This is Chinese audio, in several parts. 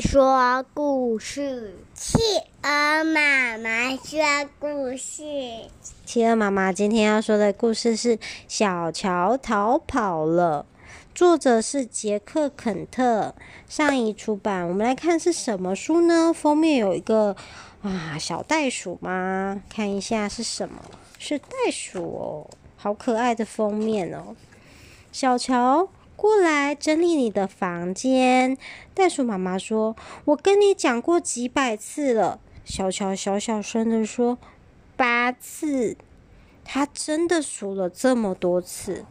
说故事，企鹅妈妈说故事。企鹅妈妈今天要说的故事是《小乔逃跑了》，作者是杰克·肯特，上一出版。我们来看是什么书呢？封面有一个啊小袋鼠吗？看一下是什么？是袋鼠哦，好可爱的封面哦。小乔。过来整理你的房间。袋鼠妈妈说：“我跟你讲过几百次了。”小乔小小声的说：“八次。”他真的数了这么多次，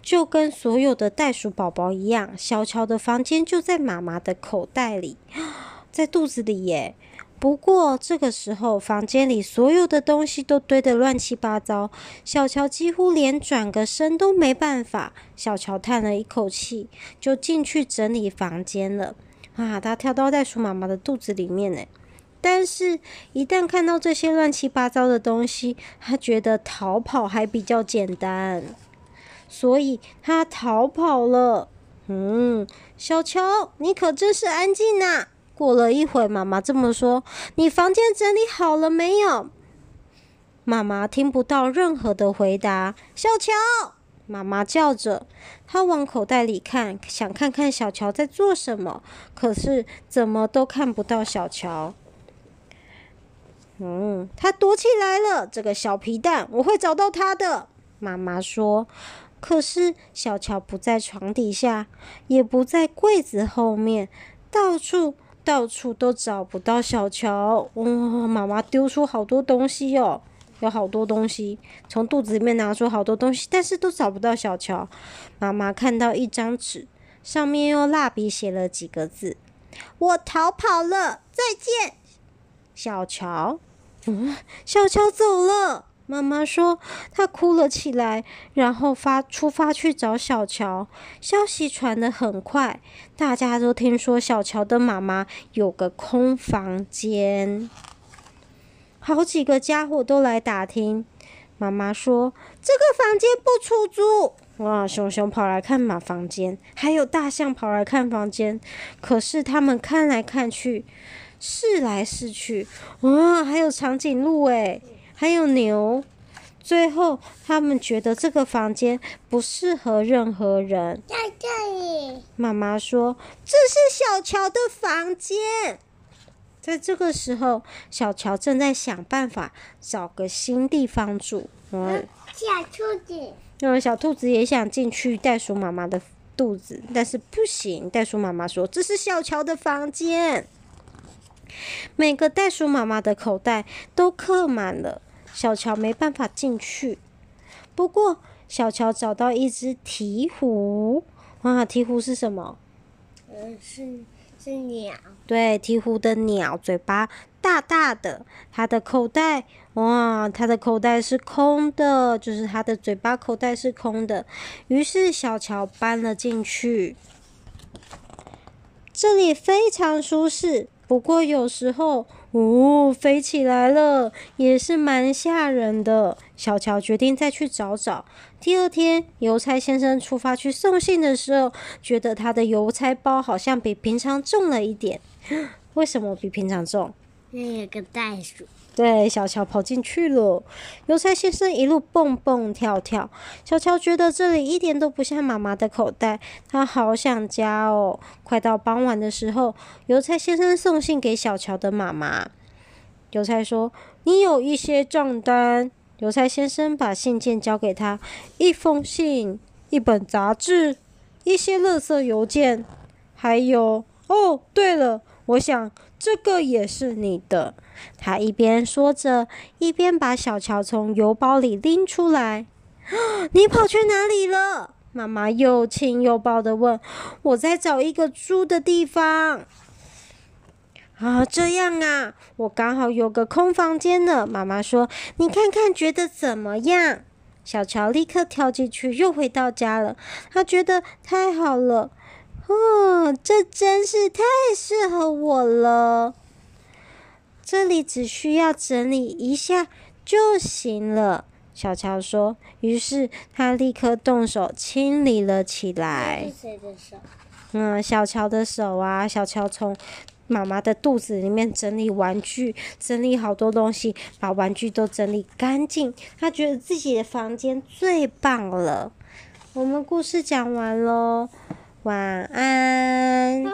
就跟所有的袋鼠宝宝一样。小乔的房间就在妈妈的口袋里，在肚子里耶。不过这个时候，房间里所有的东西都堆得乱七八糟，小乔几乎连转个身都没办法。小乔叹了一口气，就进去整理房间了。啊，他跳到袋鼠妈妈的肚子里面呢。但是，一旦看到这些乱七八糟的东西，他觉得逃跑还比较简单，所以他逃跑了。嗯，小乔，你可真是安静呐。过了一会，妈妈这么说：“你房间整理好了没有？”妈妈听不到任何的回答。小乔，妈妈叫着，她往口袋里看，想看看小乔在做什么，可是怎么都看不到小乔。嗯，他躲起来了，这个小皮蛋，我会找到他的。妈妈说。可是小乔不在床底下，也不在柜子后面，到处。到处都找不到小乔，哇、哦！妈妈丢出好多东西哟、哦，有好多东西，从肚子里面拿出好多东西，但是都找不到小乔。妈妈看到一张纸，上面用蜡笔写了几个字：“我逃跑了，再见，小乔。”嗯，小乔走了。妈妈说：“她哭了起来，然后发出发去找小乔。消息传得很快，大家都听说小乔的妈妈有个空房间，好几个家伙都来打听。妈妈说：‘这个房间不出租。’哇，熊熊跑来看马房间，还有大象跑来看房间。可是他们看来看去，试来试去，哇，还有长颈鹿诶。还有牛，最后他们觉得这个房间不适合任何人。在这里，妈妈说：“这是小乔的房间。”在这个时候，小乔正在想办法找个新地方住。嗯，小兔子，嗯，小兔子也想进去袋鼠妈妈的肚子，但是不行。袋鼠妈妈说：“这是小乔的房间。”每个袋鼠妈妈的口袋都刻满了。小乔没办法进去，不过小乔找到一只鹈鹕。哇，鹈鹕是什么？嗯，是是鸟。对，鹈鹕的鸟嘴巴大大的，它的口袋哇，它的口袋是空的，就是它的嘴巴口袋是空的。于是小乔搬了进去，这里非常舒适。不过有时候，哦，飞起来了，也是蛮吓人的。小乔决定再去找找。第二天，邮差先生出发去送信的时候，觉得他的邮差包好像比平常重了一点。为什么比平常重？那有个袋鼠。对，小乔跑进去了。邮差先生一路蹦蹦跳跳，小乔觉得这里一点都不像妈妈的口袋，他好想家哦。快到傍晚的时候，邮差先生送信给小乔的妈妈。邮差说：“你有一些账单。”邮差先生把信件交给他，一封信，一本杂志，一些垃圾邮件，还有……哦，对了。我想这个也是你的。他一边说着，一边把小乔从邮包里拎出来。你跑去哪里了？妈妈又亲又抱的问。我在找一个住的地方。啊，这样啊，我刚好有个空房间呢。妈妈说：“你看看，觉得怎么样？”小乔立刻跳进去，又回到家了。他觉得太好了。哦，这真是太适合。这里只需要整理一下就行了。小乔说。于是他立刻动手清理了起来。是谁的手？嗯，小乔的手啊。小乔从妈妈的肚子里面整理玩具，整理好多东西，把玩具都整理干净。他觉得自己的房间最棒了。我们故事讲完喽，晚安。